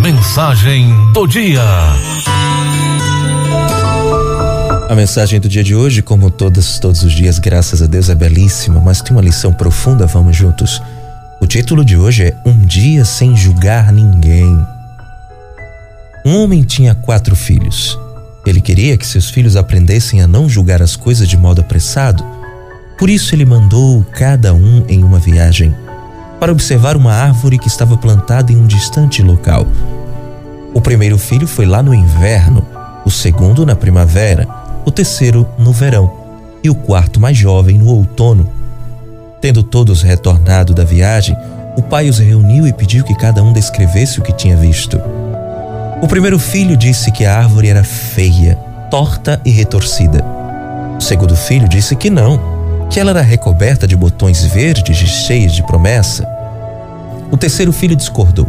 Mensagem do dia. A mensagem do dia de hoje, como todos todos os dias, graças a Deus, é belíssima, mas tem uma lição profunda, vamos juntos. O título de hoje é Um dia sem julgar ninguém. Um homem tinha quatro filhos. Ele queria que seus filhos aprendessem a não julgar as coisas de modo apressado. Por isso ele mandou cada um em uma viagem para observar uma árvore que estava plantada em um distante local. O primeiro filho foi lá no inverno, o segundo na primavera, o terceiro no verão e o quarto mais jovem no outono. Tendo todos retornado da viagem, o pai os reuniu e pediu que cada um descrevesse o que tinha visto. O primeiro filho disse que a árvore era feia, torta e retorcida. O segundo filho disse que não, que ela era recoberta de botões verdes e cheios de promessa. O terceiro filho discordou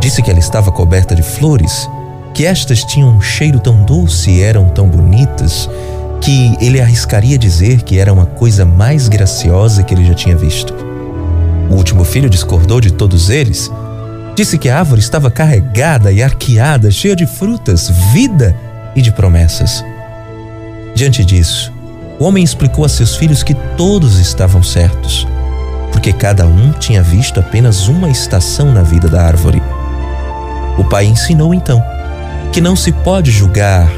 Disse que ela estava coberta de flores, que estas tinham um cheiro tão doce e eram tão bonitas que ele arriscaria dizer que era uma coisa mais graciosa que ele já tinha visto. O último filho discordou de todos eles. Disse que a árvore estava carregada e arqueada, cheia de frutas, vida e de promessas. Diante disso, o homem explicou a seus filhos que todos estavam certos, porque cada um tinha visto apenas uma estação na vida da árvore. O pai ensinou então que não se pode julgar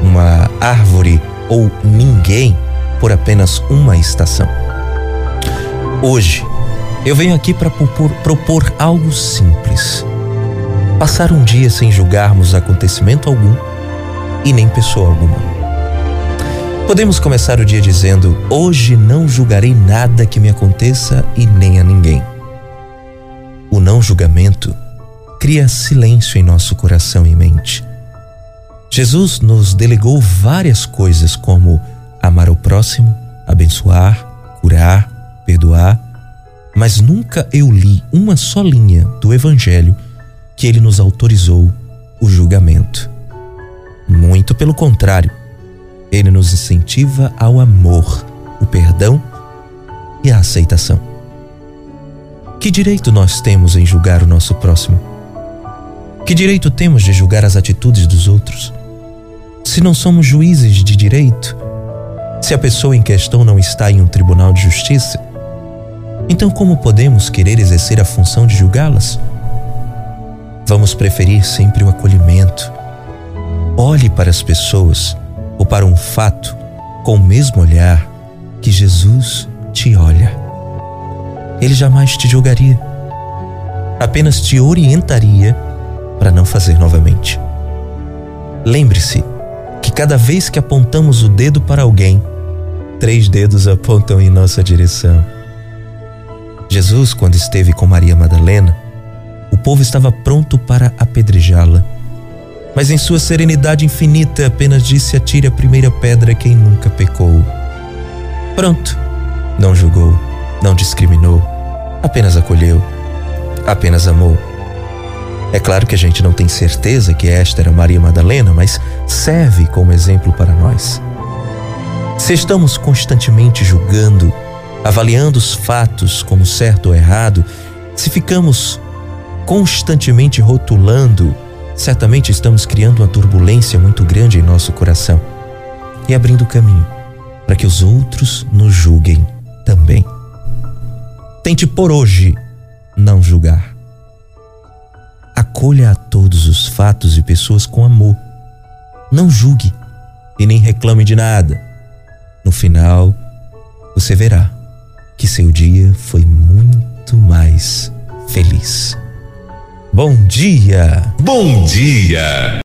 uma árvore ou ninguém por apenas uma estação. Hoje, eu venho aqui para propor, propor algo simples. Passar um dia sem julgarmos acontecimento algum e nem pessoa alguma. Podemos começar o dia dizendo: Hoje não julgarei nada que me aconteça e nem a ninguém. O não julgamento cria silêncio em nosso coração e mente. Jesus nos delegou várias coisas como amar o próximo, abençoar, curar, perdoar, mas nunca eu li uma só linha do Evangelho que ele nos autorizou o julgamento. Muito pelo contrário, ele nos incentiva ao amor, o perdão e a aceitação. Que direito nós temos em julgar o nosso próximo? Que direito temos de julgar as atitudes dos outros? Se não somos juízes de direito, se a pessoa em questão não está em um tribunal de justiça, então como podemos querer exercer a função de julgá-las? Vamos preferir sempre o acolhimento. Olhe para as pessoas ou para um fato com o mesmo olhar que Jesus te olha. Ele jamais te julgaria, apenas te orientaria para não fazer novamente. Lembre-se que cada vez que apontamos o dedo para alguém, três dedos apontam em nossa direção. Jesus, quando esteve com Maria Madalena, o povo estava pronto para apedrejá-la. Mas em sua serenidade infinita apenas disse: Atire a primeira pedra quem nunca pecou. Pronto. Não julgou, não discriminou, apenas acolheu, apenas amou. É claro que a gente não tem certeza que esta era Maria Madalena, mas serve como exemplo para nós. Se estamos constantemente julgando, avaliando os fatos como certo ou errado, se ficamos constantemente rotulando, certamente estamos criando uma turbulência muito grande em nosso coração e abrindo caminho para que os outros nos julguem também. Tente por hoje não julgar. Acolha a todos os fatos e pessoas com amor. Não julgue e nem reclame de nada. No final, você verá seu dia foi muito mais feliz. Bom dia! Bom dia!